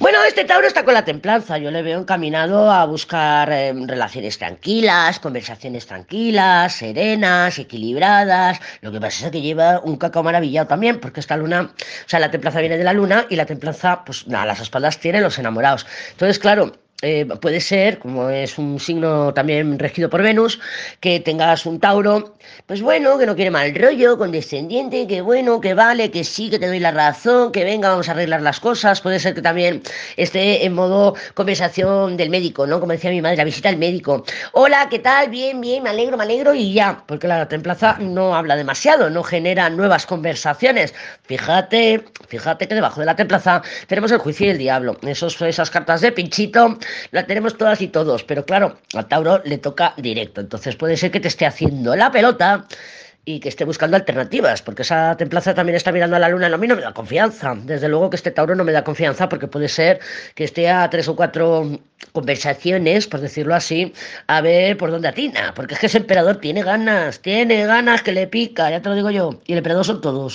Bueno, este Tauro está con la templanza. Yo le veo encaminado a buscar eh, relaciones tranquilas, conversaciones tranquilas, serenas, equilibradas. Lo que pasa es que lleva un cacao maravillado también, porque esta luna, o sea, la templanza viene de la luna y la templanza, pues a las espaldas tiene los enamorados. Entonces, claro, eh, puede ser, como es un signo también regido por Venus, que tengas un Tauro, pues bueno, que no quiere mal rollo, condescendiente, que bueno, que vale, que sí, que te doy la razón, que venga, vamos a arreglar las cosas. Puede ser que también esté en modo conversación del médico, ¿no? Como decía mi madre, la visita al médico. Hola, ¿qué tal? Bien, bien, me alegro, me alegro y ya, porque la templaza no habla demasiado, no genera nuevas conversaciones. Fíjate, fíjate que debajo de la templaza tenemos el juicio y el diablo. Esos, esas cartas de pinchito la tenemos todas y todos, pero claro, a Tauro le toca directo, entonces puede ser que te esté haciendo la pelota y que esté buscando alternativas, porque esa templaza también está mirando a la luna, a mí no me da confianza, desde luego que este Tauro no me da confianza porque puede ser que esté a tres o cuatro conversaciones, por decirlo así, a ver por dónde atina, porque es que ese emperador tiene ganas, tiene ganas que le pica, ya te lo digo yo, y el emperador son todos.